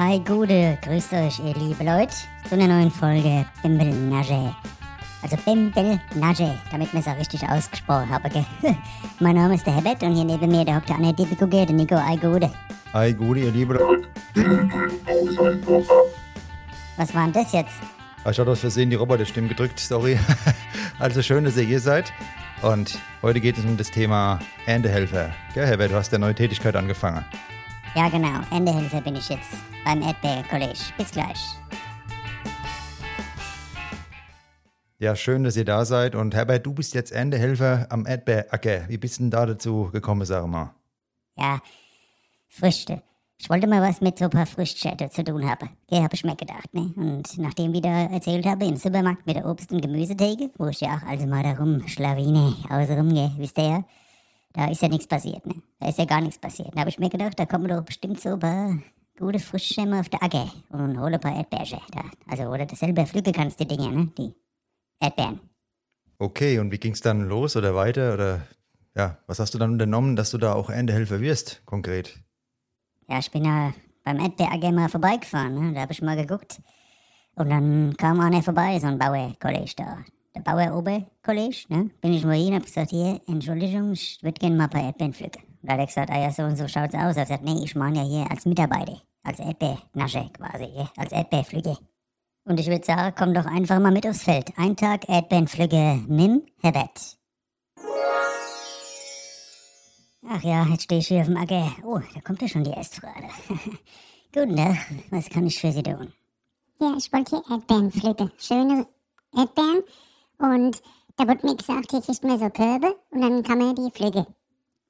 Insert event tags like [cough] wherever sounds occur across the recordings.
Ei Gude, grüßt euch ihr liebe Leute zu einer neuen Folge Bimbel Nage. Also Bimbel Nage, damit wir es auch richtig ausgesprochen haben, gell? [laughs] mein Name ist der Herbert und hier neben mir der Dr. Anne Dibikuge, der Nico Ei Gude. Ei Gude, ihr liebe Leute. Was war denn das jetzt? Ah, Ich hatte aus Versehen die Roboterstimme gedrückt, sorry. [laughs] Also schön, dass ihr hier seid. Und heute geht es um das Thema Erntehelfer. Gell, Herbert, du hast ja neue Tätigkeit angefangen. Ja genau, Endehelfer bin ich jetzt beim Erdbeer College. Bis gleich. Ja, schön, dass ihr da seid. Und Herbert, du bist jetzt Erntehelfer am Erdbeeracker. Wie bist du denn da dazu gekommen, sag mal? Ja, Früchte. Ich wollte mal was mit so ein paar Früchtschäden zu tun haben. Gell, hab ich mir gedacht, ne? Und nachdem ich da erzählt habe im Supermarkt mit der Obst- und Gemüsetheke, wo ich ja auch also mal darum schlawine, außenrum gehe, wisst ihr ja, da ist ja nichts passiert, ne? Da ist ja gar nichts passiert. Da habe ich mir gedacht, da kommen doch bestimmt so ein paar gute Frischschämme auf der Acker und hole ein paar Erdbeerchen da. Also, oder du selber pflücken kannst, die Dinge, ne? Die Erdbeeren. Okay, und wie ging's dann los oder weiter? Oder ja, was hast du dann unternommen, dass du da auch Erntehelfer wirst, konkret? Ja, ich bin ja beim Erdbeeracker mal vorbeigefahren, ne? Da habe ich mal geguckt. Und dann kam einer vorbei, so ein Bauerkollege da. Der Bauer-Ober-Kollege, ne? Bin ich mal hin, hab gesagt, hier, Entschuldigung, ich würde gerne mal ein paar Erdbeeren pflücken. Da hat er gesagt, ah ja, so und so schaut's aus. Er hat gesagt, nee, ich meine ja hier als Mitarbeiter, als Erdbeernascher quasi, ja? als Erdbeerpflücker. Und ich würde sagen, komm doch einfach mal mit aufs Feld. Ein Tag Erdbeerenpflücker mit Herbert. Ach ja, jetzt stehe ich hier auf dem Acker. Oh, da kommt ja schon die Erstfrage. [laughs] Guten Tag, was kann ich für Sie tun? Ja, ich wollte hier Erdbeeren pflücken. Schöne Erdbeeren. Und da wurde mir gesagt, hier kriegt man so Körbe und dann kann man die pflücken.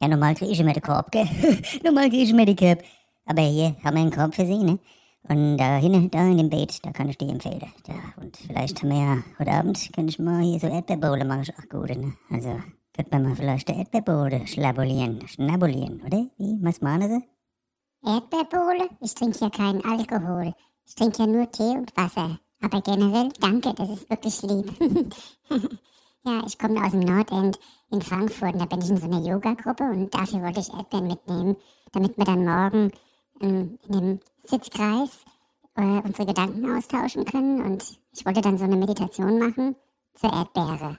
Ja, normal kriege ich immer den Korb, gell? [laughs] normal kriege ich immer den Korb. Aber hier haben wir einen Korb für Sie, ne? Und da hinten, da in dem Beet, da kann ich die empfehlen. Da, und vielleicht haben wir ja heute Abend, kann ich mal hier so Erdbeerbohle machen, ist auch gut, ne? Also, könnte man mal vielleicht die Erdbeerbohle schlabulieren, schnabulieren, oder? Wie, was meinen Sie? Erdbeerbohle? Ich trinke ja keinen Alkohol. Ich trinke ja nur Tee und Wasser. Aber generell, danke, das ist wirklich lieb. [laughs] ja, ich komme aus dem Nordend in Frankfurt. und Da bin ich in so einer Yoga-Gruppe und dafür wollte ich Erdbeeren mitnehmen, damit wir dann morgen ähm, in dem Sitzkreis äh, unsere Gedanken austauschen können. Und ich wollte dann so eine Meditation machen zur Erdbeere.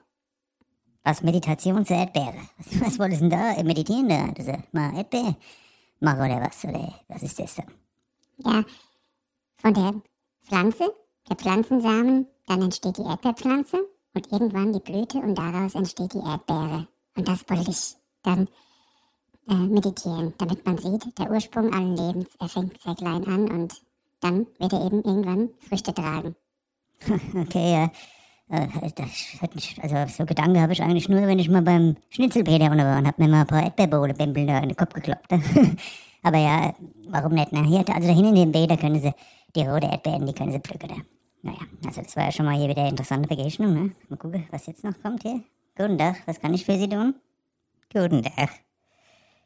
Was, Meditation zur Erdbeere? Was, was wolltest du denn da meditieren da? Das, äh, mal Erdbeer machen oder was? Oder was ist das dann? Ja, von der Pflanze, der Pflanzensamen, dann entsteht die Erdbeerpflanze und irgendwann die Blüte und daraus entsteht die Erdbeere. Und das wollte ich dann äh, meditieren, damit man sieht, der Ursprung allen Lebens, er fängt sehr klein an und dann wird er eben irgendwann Früchte tragen. [laughs] Okay, ja. Äh, das also so Gedanken habe ich eigentlich nur, wenn ich mal beim Schnitzelpeter unten war und hab mir mal ein paar Erdbeerbohle-Bimbeln da in den Kopf gekloppt. [laughs] Aber ja, warum nicht? Ne? Hier, also da hinten in dem da können sie die rote Erdbeeren, die können sie pflücken. Naja, also das war ja schon mal hier wieder eine interessante Begegnung. Ne? Mal gucken, was jetzt noch kommt hier. Guten Tag, was kann ich für Sie tun? Guten Tag.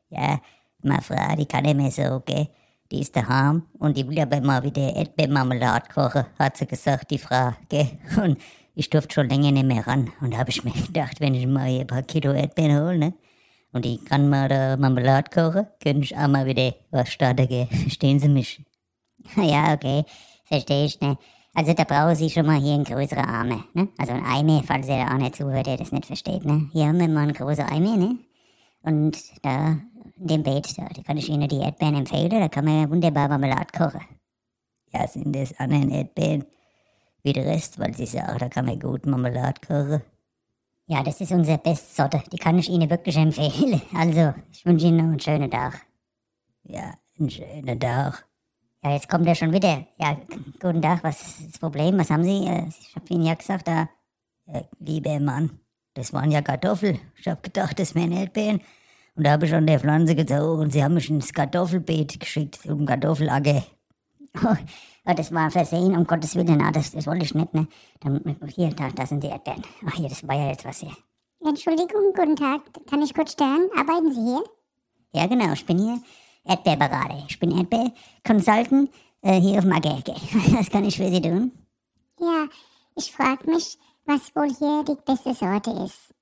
Ja, meine Frau, die kann nicht mehr so, gell? Die ist daheim und die will aber mal wieder Erdbeermarmelade kochen, hat sie gesagt, die Frau, gell? Und ich durfte schon länger nicht mehr ran. Und da habe ich mir gedacht, wenn ich mal hier ein paar Kilo Erdbeeren hole, ne? Und ich kann mal da Marmelade kochen, könnte ich auch mal wieder was starten, gell? Verstehen Sie mich? [laughs] Ja, okay, verstehe ich, ne? Also da brauchen Sie schon mal hier einen größeren Arme, ne? Also ein Eimer, falls ihr da auch nicht zuhört, der das nicht versteht, ne? Hier haben wir mal einen großen Eimer, ne? Und da, in dem Beet, da, da kann ich Ihnen die Erdbeeren empfehlen, da kann man ja wunderbar Marmelade kochen. Ja, sind das anderen Erdbeeren wie der Rest, weil Sie sagen, da kann man gut Marmelade kochen? Ja, das ist unsere Bestsorte, die kann ich Ihnen wirklich empfehlen. [laughs] Also, ich wünsche Ihnen noch einen schönen Tag. Ja, einen schönen Tag. Ja, jetzt kommt er schon wieder. Ja, guten Tag, was ist das Problem? Was haben Sie? Äh, Ich hab Ihnen ja gesagt, da. Ja, lieber Mann, das waren ja Kartoffeln. Ich hab gedacht, das wären Erdbeeren. Und da habe ich an der Pflanze gezogen und Sie haben mich ins Kartoffelbeet geschickt, um Kartoffelacker. Oh, [laughs] oh, das war Versehen, um Gottes Willen, ah, das, das wollte ich nicht, ne? Dann, hier, da, da sind die Erdbeeren. Ach, hier, das war ja jetzt was hier. Entschuldigung, guten Tag, kann ich kurz stören? Arbeiten Sie hier? Ja, genau, ich bin hier Erdbeerberater. Ich bin Erdbeer-Consultant äh, hier auf gell. [laughs] Was kann ich für Sie tun? Ja, ich frage mich, was wohl hier die beste Sorte ist.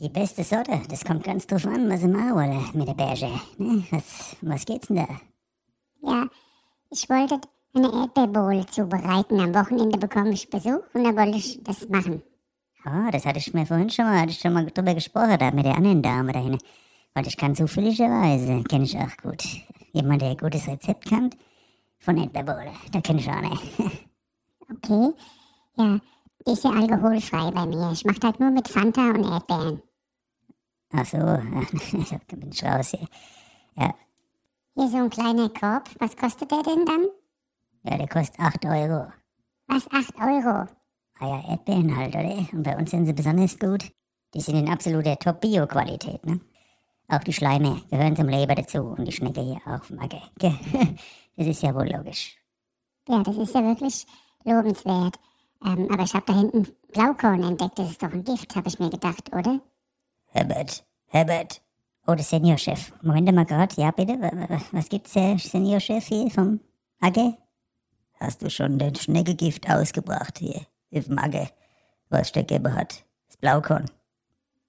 Die beste Sorte, das kommt ganz drauf an, was Sie machen wollen mit der Berge. Ne? Was, was geht's denn da? Ja, ich wollte eine Erdbeerbowl zubereiten. Am Wochenende bekomme ich Besuch und da wollte ich das machen. Ah, das hatte ich mir vorhin schon mal, hatte ich schon mal drüber gesprochen, da mit der anderen Dame dahin. Und ich kann zufälligerweise, kenne ich auch gut, jemand, der ein gutes Rezept kennt, von Erdbeerbohle. Da kenne ich auch nicht. [laughs] Okay, ja, die ist ja alkoholfrei bei mir. Ich mache das nur mit Fanta und Erdbeeren. Ach so, [laughs] da bin ich raus hier. Ja, Hier so ein kleiner Korb. Was kostet der denn dann? ja, der kostet 8 Euro. Was, 8 Euro? Ah ja, Erdbeeren halt, oder? Und bei uns sind sie besonders gut. Die sind in absoluter Top-Bio-Qualität, ne? Auch die Schleime gehören zum Leber dazu und die Schnecke hier auch vom Acker. [laughs] Das ist ja wohl logisch. Ja, das ist ja wirklich lobenswert. Ähm, aber ich habe da hinten Blaukorn entdeckt. Das ist doch ein Gift, habe ich mir gedacht, oder? Herbert, Herbert. Oh, der Seniorchef. Moment mal grad. Ja, bitte. wa- wa- Was gibt's, Herr Seniorchef hier vom Agge? Hast du schon den Schneckegift ausgebracht hier im Agge, was der Gebbe hat? Das Blaukorn.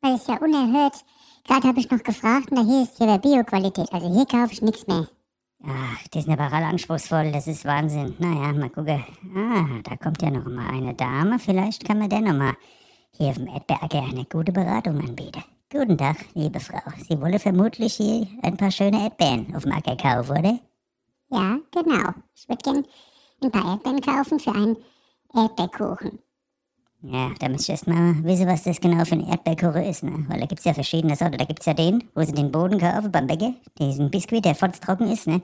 Das ist ja unerhört. Gerade habe ich noch gefragt und da hieß es hier bei Bio-Qualität. Also hier kaufe ich nichts mehr. Ach, die sind aber alle anspruchsvoll, das ist Wahnsinn. Naja, mal gucken. Ah, da kommt ja noch mal eine Dame. Vielleicht kann man der noch mal hier auf dem Erdberge eine gute Beratung anbieten. Guten Tag, liebe Frau. Sie wolle vermutlich hier ein paar schöne Erdbeeren auf dem Acker kaufen, oder? Ja, genau. Ich würde gern ein paar Erdbeeren kaufen für einen Erdbeerkuchen. Ja, da müsst ihr erst mal wissen, was das genau für ein Erdbeerkuchen ist, ne? Weil da gibt's ja verschiedene Sorten. Da gibt's ja den, wo sie den Boden kaufen beim Bäcker. Diesen Biskuit, der trocken ist, ne?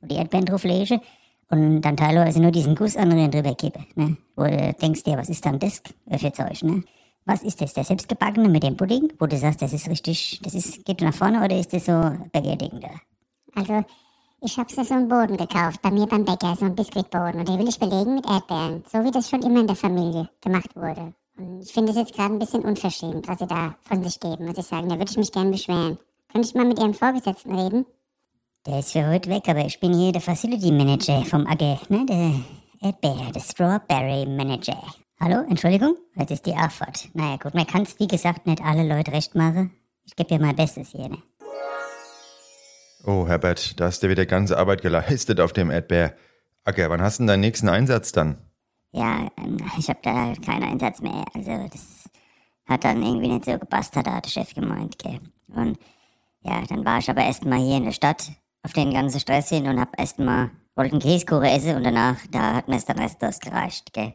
Und die Erdbeeren drauf legen. Und dann teilweise nur diesen Guss anderen drüber kippen, ne? Wo du denkst, ja, was ist dann das für Zeug, ne? Was ist das, der selbstgebackene mit dem Pudding? Wo du sagst, das ist richtig, das ist, geht nach vorne oder ist das so Bäckerding da? Also, ich habe so einen Boden gekauft, bei mir beim Bäcker, so einen Biskuitboden. Und den will ich belegen mit Erdbeeren, so wie das schon immer in der Familie gemacht wurde. Und ich finde es jetzt gerade ein bisschen unverschämt, was sie da von sich geben, muss ich sagen. Da würde ich mich gern beschweren. Könnte ich mal mit Ihrem Vorgesetzten reden? Der ist für heute weg, aber ich bin hier der Facility Manager vom AG, ne? Der Erdbeer, der Strawberry Manager. Hallo, Entschuldigung? Jetzt ist die Antwort. Naja, gut, man kann es wie gesagt nicht alle Leute recht machen. Ich gebe ja mein Bestes hier, ne? Oh, Herbert, da hast du wieder ganze Arbeit geleistet auf dem Erdbeer. Acker, wann hast du denn deinen nächsten Einsatz dann? Ja, ähm, ich habe da keinen Einsatz mehr. Also das hat dann irgendwie nicht so gepasst, hat der Chef gemeint, gell. Und ja, dann war ich aber erst mal hier in der Stadt auf den ganzen Stress hin und hab erst mal wollte einen Käsekuchen essen und danach, da hat mir es dann restlos gereicht, gell.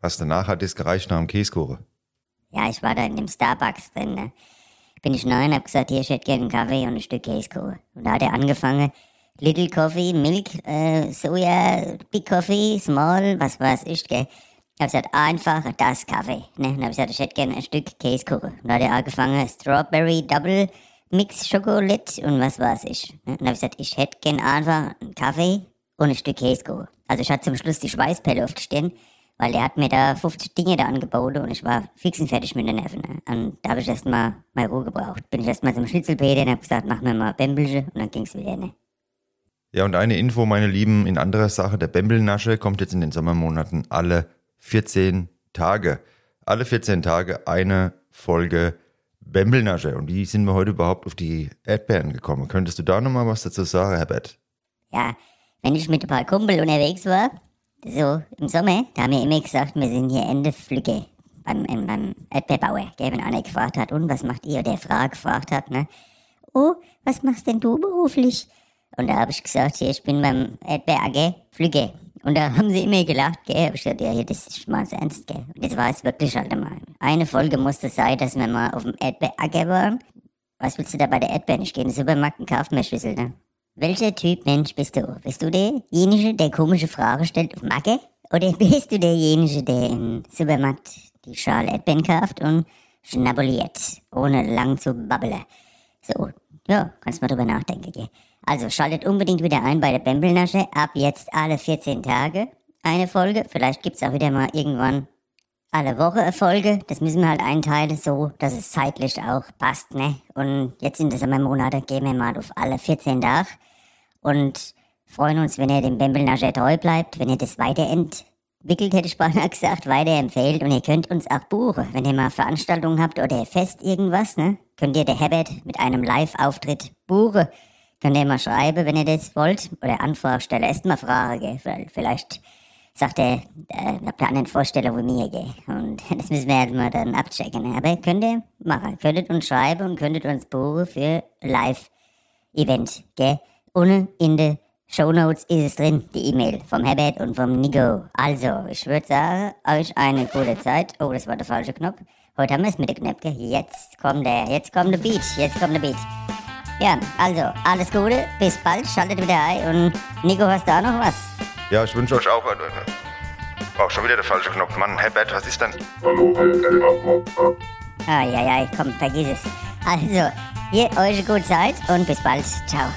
Was danach hat es gereicht nach dem Käsekuchen. Ja, ich war da in dem Starbucks drin, ne? Bin ich und hab gesagt, hier, ich hätte gerne einen Kaffee und ein Stück Käsekuchen. Und da hat er angefangen, Little Coffee, Milk, äh, Soja, Big Coffee, Small, was weiß ich, gell. Hab gesagt, einfach das Kaffee, ne? Und hab gesagt, ich hätte gerne ein Stück Käsekuchen. Und da hat er angefangen, Strawberry Double Mix Schokolade und was weiß ich. Ne? Und hab gesagt, ich hätte gerne einfach einen Kaffee und ein Stück Käsekuchen. Also ich hatte zum Schluss die Schweißpelle auf der Stirn, weil der hat mir da 50 Dinge da angeboten und ich war fix und fertig mit den Nerven. Ne? Und da habe ich erst mal meine Ruhe gebraucht. Bin ich erst mal zum Schnitzelpeter und hab gesagt, mach mir mal Bämbelche und dann ging's wieder, ne? Ja, und eine Info, meine Lieben, in anderer Sache, der Bembelnasche kommt jetzt in den Sommermonaten alle 14 Tage. Alle 14 Tage eine Folge Bembelnasche. Und wie sind wir heute überhaupt auf die Erdbeeren gekommen? Könntest du da nochmal was dazu sagen, Herbert? Ja, wenn ich mit ein paar Kumpel unterwegs war, so im Sommer, da haben wir immer gesagt, wir sind hier Ende Flücke beim, im- beim Erdbeerbauer. Gell, wenn einer gefragt hat, und was macht ihr? Oder der Frau gefragt hat, ne? Oh, was machst denn du beruflich? Und da habe ich gesagt, hier, ich bin beim Erdbeer AG Flügge. Und da haben sie immer gelacht, gell? Hab ich gesagt, ja, hier, das ist mal so ernst, gell? Und jetzt war es wirklich halt einmal. Eine Folge musste sein, dass wir mal auf dem Erdbeer AG waren. Was willst du da bei der Erdbeeren? Ich gehe in den Supermarkt und kauf mir Schlüssel, ne? Welcher Typ Mensch bist du? Bist du derjenige, der komische Fragen stellt auf Macke? Oder [laughs] bist du derjenige, der im Supermarkt die Schale Erdbeeren kauft und schnabuliert, ohne lang zu babbeln? So, ja, kannst mal drüber nachdenken, gell? Also schaltet unbedingt wieder ein bei der Bembelnasche. Ab jetzt alle 14 Tage eine Folge. Vielleicht gibt's auch wieder mal irgendwann alle Woche eine Folge. Das müssen wir halt einteilen, so dass es zeitlich auch passt, ne? Und jetzt in den Sommermonate gehen wir mal auf alle 14 Tage und freuen uns, wenn ihr dem Bembelnascher treu bleibt, wenn ihr das weiterentwickelt, hätte ich beinahe gesagt, weiterempfehlt und ihr könnt uns auch buchen, wenn ihr mal Veranstaltungen habt oder Fest irgendwas, ne? Könnt ihr der Herbert mit einem Live-Auftritt buchen. Könnt ihr mal schreiben, wenn ihr das wollt. Oder Anfrage stellen. Erst mal Frage, weil vielleicht sagt er, äh, habt ihr eine Vorstellung, wie mir geht. Und [laughs] das müssen wir halt mal dann abchecken. Aber könnt ihr machen. Könntet uns schreiben und könntet uns buchen für Live-Event, gell? Ohne in der Shownotes ist es drin, die E-Mail vom Herbert und vom Nico. Also, ich würde sagen, euch eine gute Zeit. Oh, das war der falsche Knopf. Heute haben wir es mit der Knöpfe. Jetzt kommt der, jetzt kommt der Beat, jetzt kommt der Beat. Ja, also, alles Gute, bis bald, schaltet wieder ein und Nico, hast du auch noch was? Ja, ich wünsche euch auch. Äh, auch schon wieder der falsche Knopf. Mann, Herbert, was ist denn? Hallo, Elmar. Ai, ai, ai, komm, vergiss es. Also, hier euch gute Zeit und bis bald. Ciao.